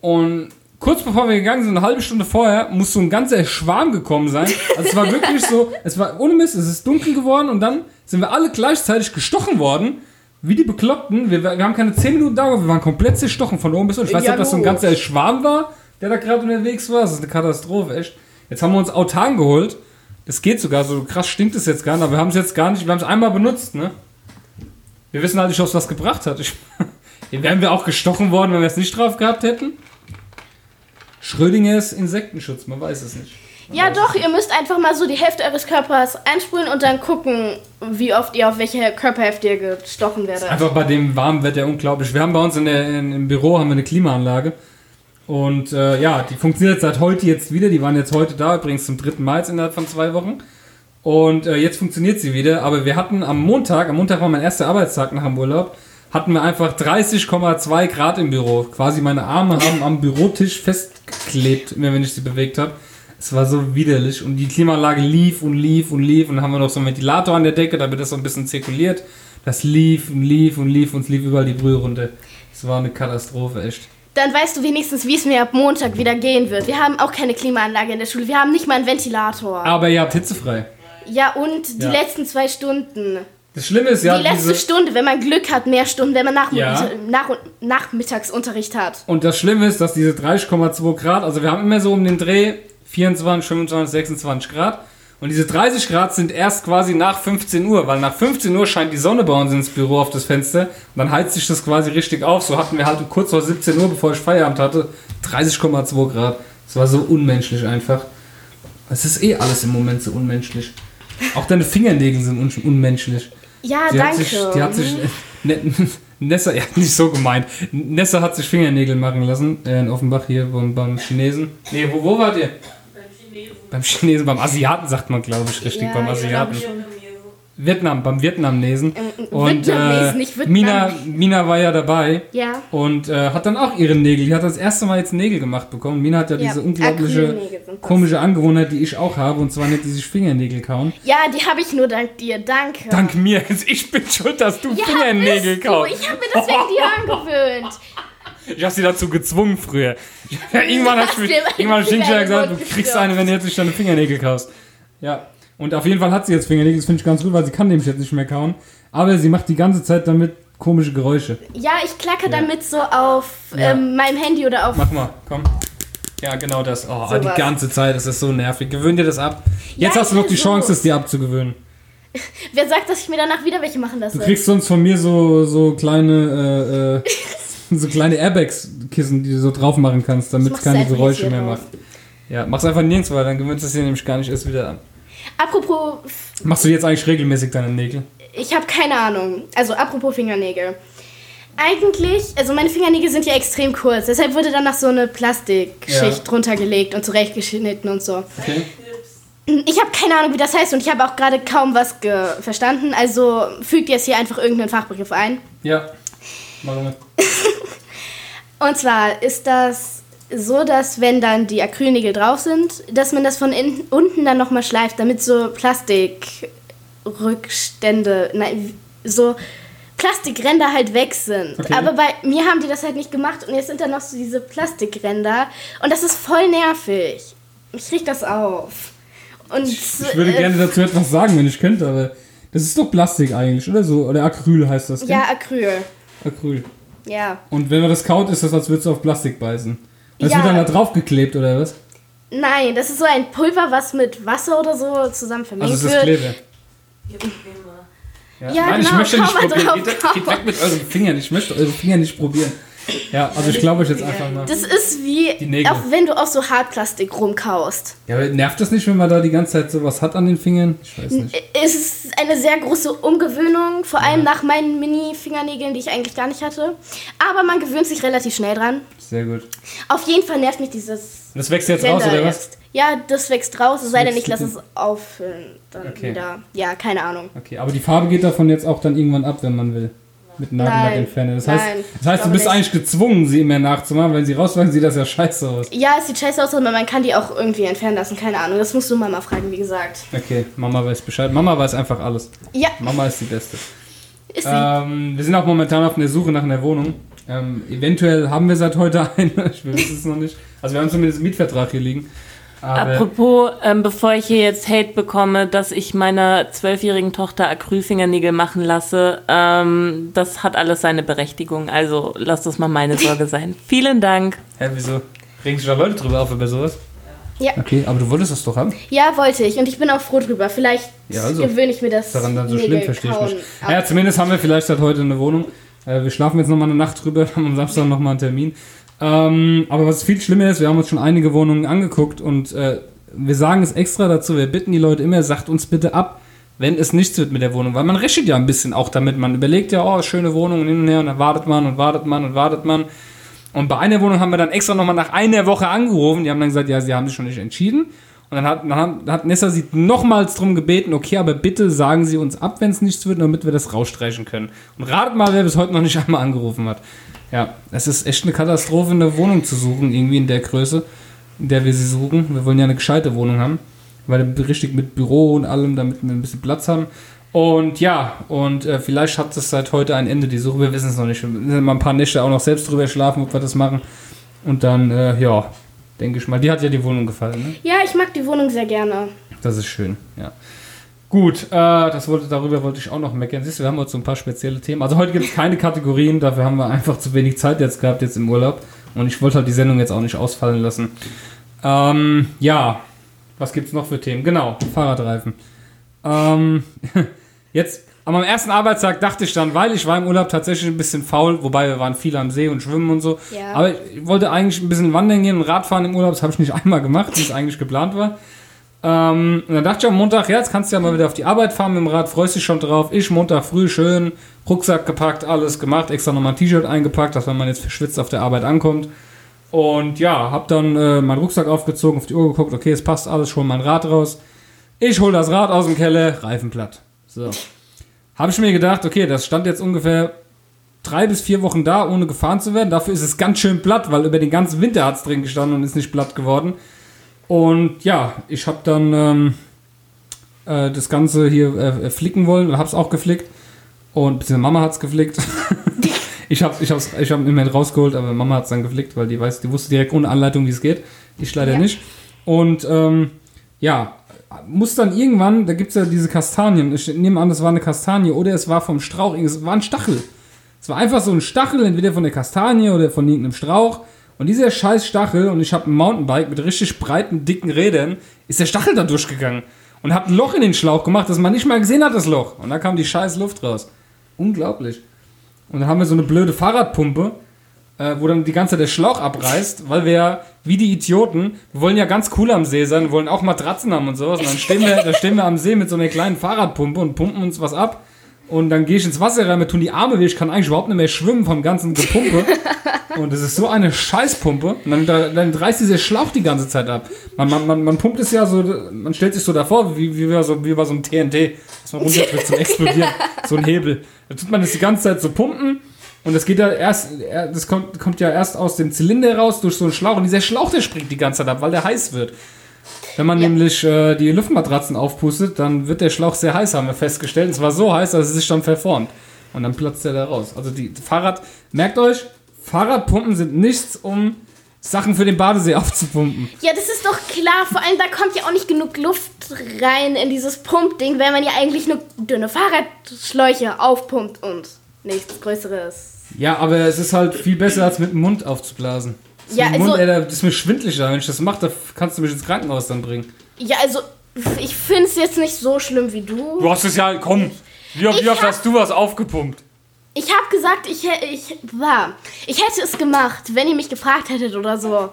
und kurz bevor wir gegangen sind, eine halbe Stunde vorher, muss so ein ganzer Schwarm gekommen sein. Also es war wirklich so, es war ohne Mist, es ist dunkel geworden und dann sind wir alle gleichzeitig gestochen worden. Wie die Bekloppten. Wir, wir haben keine 10 Minuten dauert, wir waren komplett zerstochen von oben bis unten. Ich weiß nicht, Ja, ob das so ein ganzer Schwarm war, der da gerade unterwegs war. Das ist eine Katastrophe, echt. Jetzt haben wir uns Autan geholt. Das geht sogar, so krass stinkt es jetzt gar nicht, aber wir haben es jetzt gar nicht, wir haben es einmal benutzt, ne? Wir wissen halt nicht, ob es was gebracht hat. Ich, Wären wir auch gestochen worden, wenn wir es nicht drauf gehabt hätten? Schrödingers Insektenschutz, man weiß es nicht. Ja, doch, ihr müsst einfach mal so die Hälfte eures Körpers einsprühen und dann gucken, wie oft ihr auf welche Körperhälfte ihr gestochen werdet. Einfach bei dem warmen Wetter unglaublich. Wir haben bei uns in der, in, im Büro haben wir eine Klimaanlage. Und äh, ja, die funktioniert seit heute jetzt wieder. Die waren jetzt heute da, übrigens zum dritten Mal jetzt innerhalb von zwei Wochen. Und äh, jetzt funktioniert sie wieder. Aber wir hatten am Montag, am Montag war mein erster Arbeitstag nach dem Urlaub, hatten wir einfach 30,2 Grad im Büro. Quasi meine Arme haben am Bürotisch festgeklebt, immer wenn ich sie bewegt habe. Es war so widerlich und die Klimaanlage lief und lief und lief und dann haben wir noch so einen Ventilator an der Decke, damit das so ein bisschen zirkuliert. Das lief und lief und lief und es lief überall die Brühe runter. Es war eine Katastrophe, echt. Dann weißt du wenigstens, wie es mir ab Montag wieder gehen wird. Wir haben auch keine Klimaanlage in der Schule. Wir haben nicht mal einen Ventilator. Aber ihr habt hitzefrei. Ja, und die Ja. letzten zwei Stunden. Das Schlimme ist ja, die letzte Stunde, wenn man Glück hat, mehr Stunden, wenn man nach, Ja. nach, Nachmittagsunterricht hat. und das Schlimme ist, dass diese 30,2 Grad, also wir haben immer so um den Dreh 24, 25, 26 Grad. Und diese 30 Grad sind erst quasi nach 15 Uhr, weil nach 15 Uhr scheint die Sonne bei uns ins Büro auf das Fenster und dann heizt sich das quasi richtig auf. So hatten wir halt kurz vor 17 Uhr, bevor ich Feierabend hatte, 30,2 Grad. Das war so unmenschlich einfach. Es ist eh alles im Moment so unmenschlich. Auch deine Fingernägel sind un unmenschlich. Ja, Die hat danke. sich, die hat sich, ne, Nessa, ja, nicht so gemeint. Nessa hat sich Fingernägel machen lassen, äh, in Offenbach hier beim, beim Chinesen. Nee, wo, wo wart ihr? Beim Chinesen. Beim Chinesen, beim Asiaten sagt man, glaube ich, richtig, Ja, beim Asiaten. Vietnamesen. Vietnam, beim Vietnamnesen. Ähm, Und Vietnamesen, äh, nicht Vietnam. Mina, Mina war ja dabei ja. und äh, hat dann auch ihre Nägel. Die hat das erste Mal jetzt Nägel gemacht bekommen. Mina hat ja, Ja, diese unglaubliche, komische Angewohnheit, die ich auch habe, und zwar nicht die sich Fingernägel kauen. Ja, die habe ich nur dank dir. Danke. Dank mir, ich bin schuld, dass du ja, Fingernägel kaust. Ich habe mir das wegen dir angewöhnt. Ich hab sie dazu gezwungen früher. irgendwann dir irgendwann ich immer hinterher in den gesagt, du kriegst eine, wenn du jetzt nicht deine Fingernägel kaust. Ja. Und auf jeden Fall hat sie jetzt Fingernägel, das finde ich ganz gut, weil sie kann nämlich jetzt nicht mehr kauen. Aber sie macht die ganze Zeit damit komische Geräusche. Ja, ich klacke Ja. damit so auf Ja. ähm, meinem Handy oder auf. Mach mal, komm. Ja, genau das. Oh, Sowas. die ganze Zeit, das ist so nervig. Gewöhn dir das ab. Jetzt Ja, hast du noch die so. Chance, es dir abzugewöhnen. Wer sagt, dass ich mir danach wieder welche machen lasse? Du kriegst sonst von mir so, so kleine, äh, äh, so kleine Airbags-Kissen, die du so drauf machen kannst, damit es keine Geräusche mehr hier macht. Ja, mach's einfach nirgends, weil dann gewöhnst du es dir nämlich gar nicht erst wieder an. Apropos, Machst du jetzt eigentlich regelmäßig deine Nägel? ich habe keine Ahnung. Also apropos Fingernägel. Eigentlich, also meine Fingernägel sind ja extrem kurz, deshalb wurde dann noch so eine Plastikschicht Ja. drunter gelegt und zurechtgeschnitten und so. Okay. Ich habe keine Ahnung, wie das heißt und ich habe auch gerade kaum was verstanden. Also fügt jetzt hier einfach irgendeinen Fachbegriff ein. Ja. Machen wir. Und zwar ist das so, dass wenn dann die Acrylnägel drauf sind, dass man das von in, unten dann nochmal schleift, damit so Plastikrückstände, nein, so Plastikränder halt weg sind. Okay. Aber bei mir haben die das halt nicht gemacht und jetzt sind da noch so diese Plastikränder und das ist voll nervig. Ich krieg das auf. Und Ich würde äh, gerne dazu etwas sagen, wenn ich könnte, aber das ist doch Plastik eigentlich, oder so? Oder Acryl heißt das, gell? ja, Acryl. Acryl. Ja. Und wenn man das kaut, ist das, als würdest du auf Plastik beißen. Das Ja. wird dann da draufgeklebt, oder was? Nein, das ist so ein Pulver, was mit Wasser oder so zusammen vermengt Also es ist wird. Klebe. Ja. Ja, Nein, ich genau, möchte komm nicht probieren. Geht, geht weg mit euren Fingern. Ich möchte eure Finger nicht probieren. Ja, also ich glaube euch jetzt einfach mal. Das ist wie, auch wenn du auf so Hartplastik rumkaust. Ja, aber nervt das nicht, wenn man da die ganze Zeit sowas hat an den Fingern? Ich weiß nicht. Es ist eine sehr große Umgewöhnung, vor allem nach meinen Mini-Fingernägeln, die ich eigentlich gar nicht hatte. Aber man gewöhnt sich relativ schnell dran. Sehr gut. Auf jeden Fall nervt mich dieses Das wächst jetzt raus, oder was? jetzt. Ja, das wächst raus, es sei denn, ich lasse es auffüllen. Dann Okay. wieder. Ja, keine Ahnung. Okay, aber die Farbe geht davon jetzt auch dann irgendwann ab, wenn man will. Mit Nagellack Nein. entfernen. Das heißt, Nein, das heißt du bist nicht. eigentlich gezwungen, sie immer nachzumachen. Wenn sie rauswachsen, sieht das ja scheiße aus. Ja, es sieht scheiße aus, aber man kann die auch irgendwie entfernen lassen, keine Ahnung. Das musst du Mama fragen, wie gesagt. Okay, Mama weiß Bescheid. Mama weiß einfach alles. Ja, Mama ist die Beste. ist sie. Ähm, wir sind auch momentan auf der Suche nach einer Wohnung. Ähm, eventuell haben wir seit heute eine. Ich weiß es noch nicht. Also wir haben zumindest einen Mietvertrag hier liegen. Aber Apropos, ähm, bevor ich hier jetzt Hate bekomme, dass ich meiner zwölfjährigen Tochter Acrylfingernägel machen lasse, ähm, das hat alles seine Berechtigung. Also lasst das mal meine Sorge sein. Vielen Dank. hä, wieso? Regen sich da Leute drüber auf über sowas? Ja. Okay, aber du wolltest das doch haben. Ja, wollte ich. Und ich bin auch froh drüber. Vielleicht Ja, also. gewöhne ich mir das daran dann so Nägel schlimm, verstehe ich nicht. Ja, zumindest haben wir vielleicht seit heute eine Wohnung. Äh, wir schlafen jetzt nochmal eine Nacht drüber, haben am Samstag nochmal einen Termin. Ähm, aber was viel schlimmer ist, wir haben uns schon einige Wohnungen angeguckt und äh, wir sagen es extra dazu, wir bitten die Leute immer, sagt uns bitte ab, wenn es nichts wird mit der Wohnung, weil man rechnet ja ein bisschen auch damit. Man überlegt ja, oh, schöne Wohnung hin und her und dann wartet man und wartet man und wartet man. Und bei einer Wohnung haben wir dann extra nochmal nach einer Woche angerufen. Die haben dann gesagt, ja, sie haben sich schon nicht entschieden. Und dann hat, dann hat Nessa sie nochmals drum gebeten, okay, aber bitte sagen Sie uns ab, wenn es nichts wird, damit wir das rausstreichen können. Und ratet mal, wer bis heute noch nicht einmal angerufen hat. Ja, es ist echt eine Katastrophe, eine Wohnung zu suchen, irgendwie in der Größe, in der wir sie suchen. Wir wollen ja eine gescheite Wohnung haben, weil wir richtig mit Büro und allem, damit wir ein bisschen Platz haben. Und ja, und äh, vielleicht hat es seit heute ein Ende, die Suche. Wir wissen es noch nicht. Wir müssen mal ein paar Nächte auch noch selbst drüber schlafen, ob wir das machen. Und dann, äh, ja, denke ich mal. Die hat ja die Wohnung gefallen, ne? Ja, ich mag die Wohnung sehr gerne. Das ist schön, ja. Gut, äh, das wollte, darüber wollte ich auch noch meckern. Siehst du, wir haben heute so ein paar spezielle Themen. Also heute gibt es keine Kategorien, dafür haben wir einfach zu wenig Zeit jetzt gehabt, jetzt im Urlaub. Und ich wollte halt die Sendung jetzt auch nicht ausfallen lassen. Ähm, ja, was gibt es noch für Themen? Genau, Fahrradreifen. Ähm, jetzt, am ersten Arbeitstag dachte ich dann, weil ich war im Urlaub tatsächlich ein bisschen faul, wobei wir waren viel am See und schwimmen und so. Ja. Aber ich wollte eigentlich ein bisschen wandern gehen und Radfahren im Urlaub. Das habe ich nicht einmal gemacht, wie es eigentlich geplant war. Ähm, und dann dachte ich am Montag, ja, jetzt kannst du ja mal wieder auf die Arbeit fahren mit dem Rad, freust dich schon drauf. Ich Montag früh schön, Rucksack gepackt, alles gemacht, extra nochmal ein T-Shirt eingepackt, dass wenn man jetzt verschwitzt auf der Arbeit ankommt. Und ja, hab dann äh, meinen Rucksack aufgezogen, auf die Uhr geguckt, okay, es passt alles, hol mein Rad raus. Ich hol das Rad aus dem Keller, Reifen platt. So. Habe ich mir gedacht, okay, das stand jetzt ungefähr drei bis vier Wochen da, ohne gefahren zu werden. Dafür ist es ganz schön platt, weil über den ganzen Winter hat es drin gestanden und ist nicht platt geworden. Und ja, ich habe dann ähm, äh, das Ganze hier äh, flicken wollen und habe es auch geflickt. Und beziehungsweise Mama hat es geflickt. ich habe ich hab's, ich hab immerhin rausgeholt, aber Mama hat es dann geflickt, weil die weiß, die wusste direkt ohne Anleitung, wie es geht. Ich leider Ja. nicht. Und ähm, ja, muss dann irgendwann, da gibt es ja diese Kastanien. Ich nehme an, das war eine Kastanie oder es war vom Strauch, es war ein Stachel. Es war einfach so ein Stachel, entweder von der Kastanie oder von irgendeinem Strauch. Und dieser scheiß Stachel, und ich habe ein Mountainbike mit richtig breiten, dicken Rädern, ist der Stachel da durchgegangen. Und hat ein Loch in den Schlauch gemacht, das man nicht mal gesehen hat, das Loch. Und da kam die scheiß Luft raus. Unglaublich. Und dann haben wir so eine blöde Fahrradpumpe, äh, wo dann die ganze Zeit der Schlauch abreißt, weil wir ja, wie die Idioten, wir wollen ja ganz cool am See sein, wollen auch Matratzen haben und sowas. Und dann stehen wir, da stehen wir am See mit so einer kleinen Fahrradpumpe und pumpen uns was ab. Und dann gehe ich ins Wasser rein, mir tun die Arme weh, ich kann eigentlich überhaupt nicht mehr schwimmen vom ganzen Gepumpe. Und es ist so eine Scheißpumpe. Und dann, da- dann reißt dieser Schlauch die ganze Zeit ab. Man, man, man, man pumpt es ja so, man stellt sich so davor, wie, wie, so, wie bei so einem TNT, dass man runterdrückt zum Explodieren. So ein Hebel. Da tut man das die ganze Zeit so pumpen. Und das geht ja erst, er- das kommt, kommt ja erst aus dem Zylinder raus durch so einen Schlauch. Und dieser Schlauch, der springt die ganze Zeit ab, weil der heiß wird. Wenn man nämlich äh, die Luftmatratzen aufpustet, dann wird der Schlauch sehr heiß, haben wir festgestellt. Und zwar so heiß, dass es sich dann verformt. Und dann platzt der da raus. Also die Fahrrad, merkt euch, Fahrradpumpen sind nichts, um Sachen für den Badesee aufzupumpen. Ja, das ist doch klar. Vor allem, da kommt ja auch nicht genug Luft rein in dieses Pumpding, wenn man ja eigentlich nur dünne Fahrradschläuche aufpumpt und nichts Größeres. Ja, aber es ist halt viel besser, als mit dem Mund aufzublasen. Ja, dem Mund, also- ey, da- das ist mir schwindelig, da. wenn ich das mache, da kannst du mich ins Krankenhaus dann bringen. Ja, also, ich finde es jetzt nicht so schlimm wie du. Du hast es ja, komm, wie oft, wie oft hab- hast du was aufgepumpt? Ich habe gesagt, ich, ich war. Ich hätte es gemacht, wenn ihr mich gefragt hättet oder so.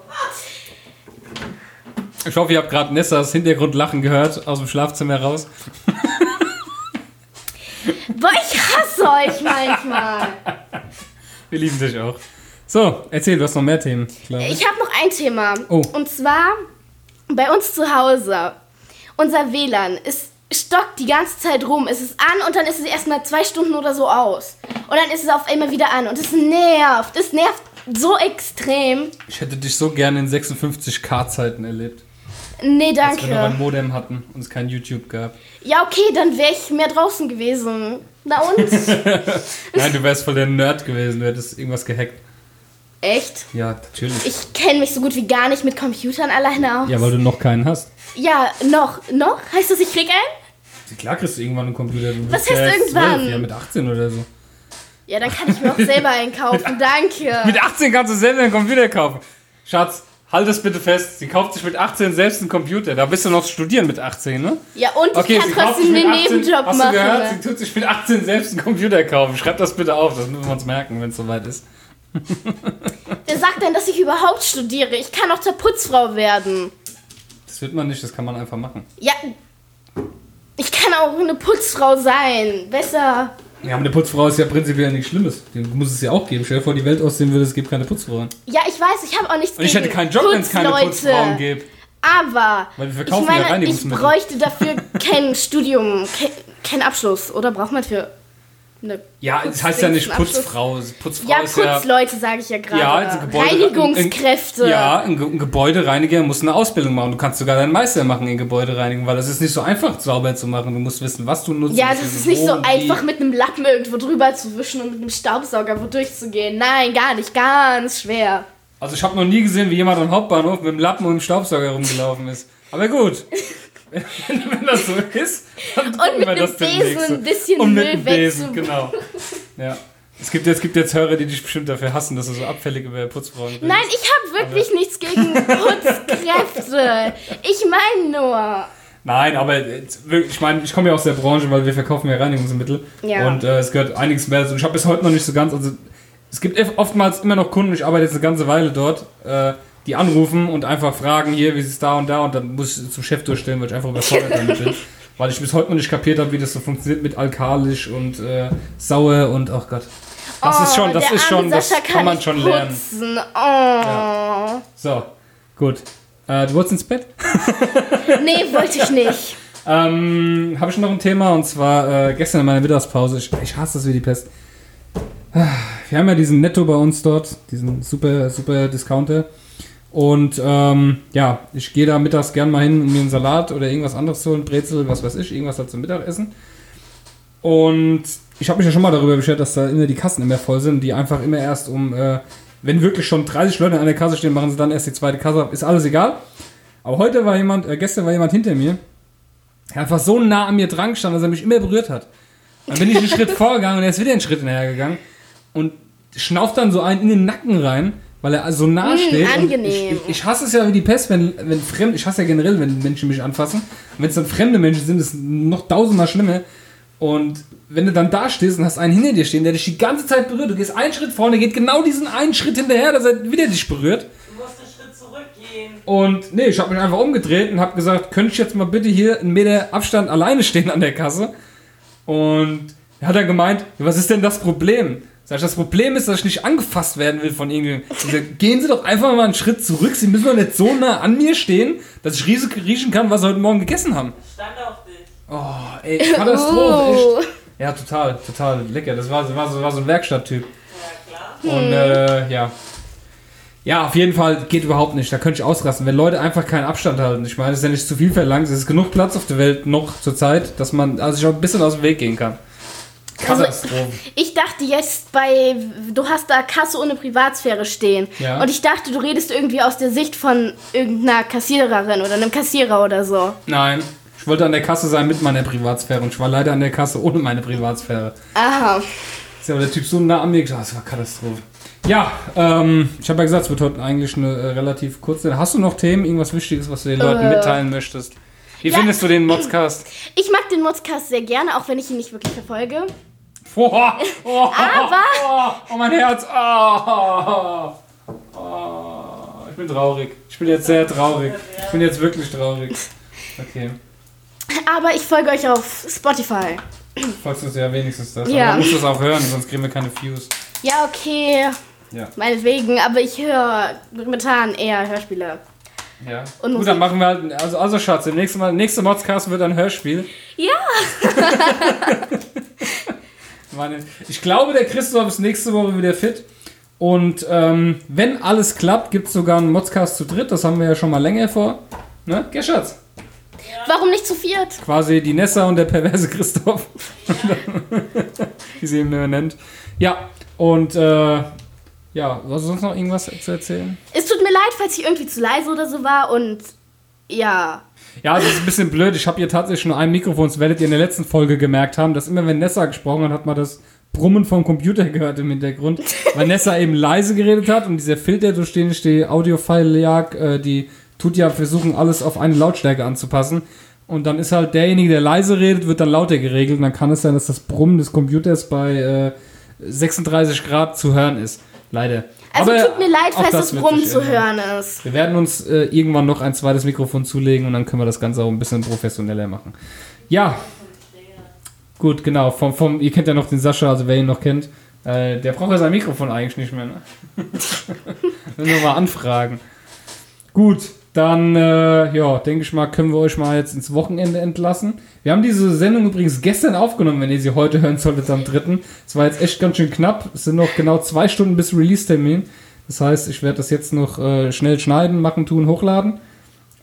Ich hoffe, ihr habt gerade Nessas Hintergrundlachen gehört, aus dem Schlafzimmer raus. Boah, ich hasse euch manchmal. Wir lieben dich auch. So, erzähl, du hast noch mehr Themen. Klar. Ich habe noch ein Thema. Oh. Und zwar bei uns zu Hause. Unser WLAN ist stockt die ganze Zeit rum. Es ist an und dann ist es erstmal zwei Stunden oder so aus. Und dann ist es auf einmal wieder an. Und es nervt. Es nervt so extrem. Ich hätte dich so gerne in 56K-Zeiten erlebt. Nee, Als wir noch ein danke. Modem hatten und es kein YouTube gab. Ja, okay, dann wäre ich mehr draußen gewesen. Na und? Nein, du wärst voll der Nerd gewesen, du hättest irgendwas gehackt. Echt? Ja, natürlich. Ich kenne mich so gut wie gar nicht mit Computern alleine aus. Ja, weil du noch keinen hast. Ja, noch. Noch? Heißt das, ich krieg einen? Klar kriegst du irgendwann einen Computer. Du Was ja heißt irgendwann? 12, Ja, mit 18 oder so. Ja, dann kann ich mir auch selber einen kaufen. Danke. Mit 18 kannst du selber einen Computer kaufen. Schatz, halt das bitte fest. Sie kauft sich mit 18 selbst einen Computer. Da bist du noch studieren mit 18, ne? Ja, und ich Okay, kann sie kauft sich trotzdem mit den 18, Nebenjob hast du machen. gehört? Sie tut sich mit 18 selbst einen Computer kaufen. Schreib das bitte auf, das müssen wir uns merken, wenn es soweit ist. Wer sagt denn, dass ich überhaupt studiere? Ich kann auch zur Putzfrau werden. Das wird man nicht, das kann man einfach machen. Ja, ich kann auch eine Putzfrau sein. Besser. Ja, aber eine Putzfrau ist ja prinzipiell nichts Schlimmes. Den muss es ja auch geben. Stell dir vor, die Welt aussehen würde, es gibt keine Putzfrauen. Ja, ich weiß, ich habe auch nichts Und ich hätte keinen Job, wenn es keine Putzfrauen gäbe. Aber Weil wir ich verkaufen ja meine, ich Reinigungsmittel. bräuchte dafür kein Studium, kein, kein Abschluss. Oder braucht man für eine Ja, es heißt ja nicht Putzfrau. Putzfrau Ja, ist ja... Putzleute, sage ich ja gerade. Ja, also Gebäude, Reinigungskräfte. Ein, ja, ein, ein Gebäudereiniger muss eine Ausbildung machen. Du kannst sogar deinen Meister machen in Gebäudereinigung, weil das ist nicht so einfach sauber zu machen. Du musst wissen, was du nutzt. Ja, das ist nicht so einfach mit einem Lappen irgendwo drüber zu wischen und mit einem Staubsauger wo durchzugehen. Nein, gar nicht. Ganz schwer. Also ich habe noch nie gesehen, wie jemand am Hauptbahnhof mit dem Lappen und dem Staubsauger rumgelaufen ist. Aber gut. wenn, das so ist, dann Und gucken mit wir das Besen demnächst. ein bisschen und mit Müll dem Besen, genau. Ja. Es gibt, jetzt, es gibt jetzt Hörer, die dich bestimmt dafür hassen, dass du so abfällig über Putzfrauen redest. Nein, ich habe wirklich nichts gegen Putzkräfte. Ich meine nur. Nein, aber ich meine, ich komme ja aus der Branche, weil wir verkaufen ja Reinigungsmittel. Ja. Und äh, es gehört einiges mehr dazu. Und ich habe bis heute noch nicht so ganz, also es gibt eff- oftmals immer noch Kunden, ich arbeite jetzt eine ganze Weile dort, äh, die anrufen und einfach fragen, hier, wie ist es da und da und dann muss ich zum Chef durchstellen, weil ich einfach überfordert damit bin. Weil ich bis heute noch nicht kapiert habe, wie das so funktioniert mit alkalisch und äh, sauer und ach Gott. Das ist schon, das Oh, ist schon, arme das Sascha kann man schon lernen. Oh. So, gut. Äh, du wolltest ins Bett? Nee, wollte ich nicht. Ähm, habe ich noch ein Thema und zwar äh, gestern in meiner Mittagspause. Ich, ich hasse das wie die Pest. Wir haben ja diesen Netto bei uns dort, diesen super, super Discounter. Und ähm, ja, ich gehe da mittags gern mal hin, um mir einen Salat oder irgendwas anderes zu holen, Brezel, was weiß ich, irgendwas halt zum Mittagessen. Und ich habe mich ja schon mal darüber beschwert, dass da immer die Kassen immer voll sind, die einfach immer erst um, äh, wenn wirklich schon 30 Leute an der Kasse stehen, machen sie dann erst die zweite Kasse ab. Ist alles egal. Aber heute war jemand, äh, gestern war jemand hinter mir, er einfach so nah an mir dran gestanden, dass er mich immer berührt hat. Dann bin ich einen Schritt vorgegangen und er ist wieder einen Schritt hinterher gegangen und schnauft dann so einen in den Nacken rein, weil er so nah Mm, steht. Angenehm. Ich, ich hasse es ja wie die Pest, wenn, wenn fremd, ich hasse ja generell, wenn Menschen mich anfassen. Und wenn es dann fremde Menschen sind, ist es noch tausendmal schlimmer. Und wenn du dann da stehst und hast einen hinter dir stehen, der dich die ganze Zeit berührt, du gehst einen Schritt vorne, geht genau diesen einen Schritt hinterher, dass er wieder dich berührt. Du musst einen Schritt zurückgehen. Und nee, ich habe mich einfach umgedreht und habe gesagt, könnte ich jetzt mal bitte hier einen Meter Abstand alleine stehen an der Kasse? Und er hat dann gemeint, was ist denn das Problem? Sag ich, das Problem ist, dass ich nicht angefasst werden will von irgendjemandem. Gehen Sie doch einfach mal einen Schritt zurück. Sie müssen doch nicht so nah an mir stehen, dass ich riesig riechen kann, was Sie heute Morgen gegessen haben. Stand auf dich. Oh, ey, Katastrophe, Oh. echt. Ja, total, total lecker. Das war, das war, so, war so ein Werkstatttyp. Ja, klar. Und äh, ja. Ja, auf jeden Fall geht überhaupt nicht. Da könnte ich ausrasten. Wenn Leute einfach keinen Abstand halten. Ich meine, es ist ja nicht zu viel verlangt. Es ist genug Platz auf der Welt noch zur Zeit, dass man also ich auch ein bisschen aus dem Weg gehen kann. Also, Katastrophe. Ich dachte jetzt bei, du hast da Kasse ohne Privatsphäre stehen. Ja. Und ich dachte, du redest irgendwie aus der Sicht von irgendeiner Kassiererin oder einem Kassierer oder so. Nein. Ich wollte an der Kasse sein mit meiner Privatsphäre und ich war leider an der Kasse ohne meine Privatsphäre. Aha. Ist ja aber der Typ so nah an mir das war Katastrophe. Ja, ähm, ich habe ja gesagt, es wird heute eigentlich eine äh, relativ kurze. Hast du noch Themen, irgendwas Wichtiges, was du den Leuten Äh. mitteilen möchtest? Wie Ja. findest du den Modscast? Ich mag den Modscast sehr gerne, auch wenn ich ihn nicht wirklich verfolge. Oh, oh, Aber- oh, oh, mein Herz. Oh, oh, ich bin traurig. Ich bin jetzt sehr traurig. Ich bin jetzt wirklich traurig. Okay. Aber ich folge euch auf Spotify. Folgst du es ja wenigstens das. Ja. Aber du musst es auch hören, sonst kriegen wir keine Views. Ja, okay. Ja. Meinetwegen, aber ich höre momentan eher Hörspiele. Ja. Und Gut, dann machen wir halt. Also, also Schatz, im nächsten Mal, nächste Modscast wird ein Hörspiel. Ja. Meine, ich glaube, der Christoph ist nächste Woche wieder fit. Und ähm, wenn alles klappt, gibt es sogar einen Modscast zu dritt. Das haben wir ja schon mal länger vor. Ne? Gell, Schatz? Warum nicht zu viert? Quasi die Nessa und der perverse Christoph. Wie sie ihn immer nennt. Ja, und äh, ja, hast du sonst noch irgendwas zu erzählen? Es tut mir leid, falls ich irgendwie zu leise oder so war und ja. Ja, das ist ein bisschen blöd. Ich habe hier tatsächlich nur ein Mikrofon. Das werdet ihr in der letzten Folge gemerkt haben, dass immer wenn Nessa gesprochen hat, hat man das Brummen vom Computer gehört im Hintergrund. weil Nessa eben leise geredet hat und dieser Filter, durch den ich die Audio-File jag, äh, die tut ja versuchen, alles auf eine Lautstärke anzupassen. Und dann ist halt derjenige, der leise redet, wird dann lauter geregelt. Und dann kann es sein, dass das Brummen des Computers bei äh, 36 Grad zu hören ist. Leider. Also Aber tut mir leid, falls das wird Brummen sich zu ändern. hören ist. Wir werden uns äh, irgendwann noch ein zweites Mikrofon zulegen und dann können wir das Ganze auch ein bisschen professioneller machen. Ja. Gut, genau. Vom, vom, ihr kennt ja noch den Sascha, also wer ihn noch kennt. Äh, der braucht ja sein Mikrofon eigentlich nicht mehr. Ne? Wenn wir mal anfragen. Gut, dann, äh, ja, denke ich mal, können wir euch mal jetzt ins Wochenende entlassen. Wir haben diese Sendung übrigens gestern aufgenommen, wenn ihr sie heute hören solltet am 3. Es war jetzt echt ganz schön knapp. Es sind noch genau zwei Stunden bis Release-Termin. Das heißt, ich werde das jetzt noch äh, schnell schneiden, machen, tun, hochladen.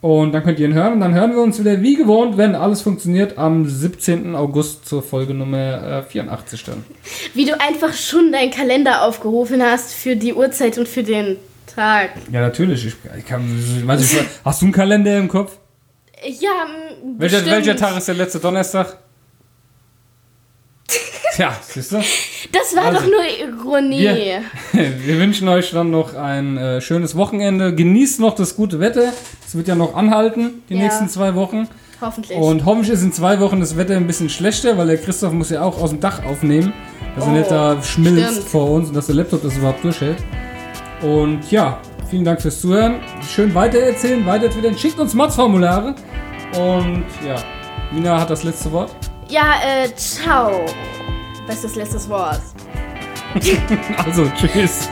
Und dann könnt ihr ihn hören. Und dann hören wir uns wieder wie gewohnt, wenn alles funktioniert, am 17. August zur Folge Nummer äh, 84 dann. Wie du einfach schon deinen Kalender aufgerufen hast für die Uhrzeit und für den Tag. Ja, natürlich. Ich, ich kann, weiß ich, hast du einen Kalender im Kopf? Ja, Welcher, welcher Tag ist der letzte Donnerstag? Tja, siehst du? Das war Also, doch nur Ironie. wir- Wir wünschen euch dann noch ein äh, schönes Wochenende. Genießt noch das gute Wetter. Es wird ja noch anhalten, die Ja. nächsten zwei Wochen. Hoffentlich. Und hoffentlich ist in zwei Wochen das Wetter ein bisschen schlechter, weil der Christoph muss ja auch aus dem Dach aufnehmen, dass er Oh, nicht da schmilzt stimmt. vor uns und dass der Laptop das überhaupt durchhält. Und ja, vielen Dank fürs Zuhören. Schön weitererzählen, weitertwittern. Schickt uns Mods-Formulare. Und ja, Nina hat das letzte Wort. ja, äh, ciao. Bestes letztes Wort. Also, tschüss.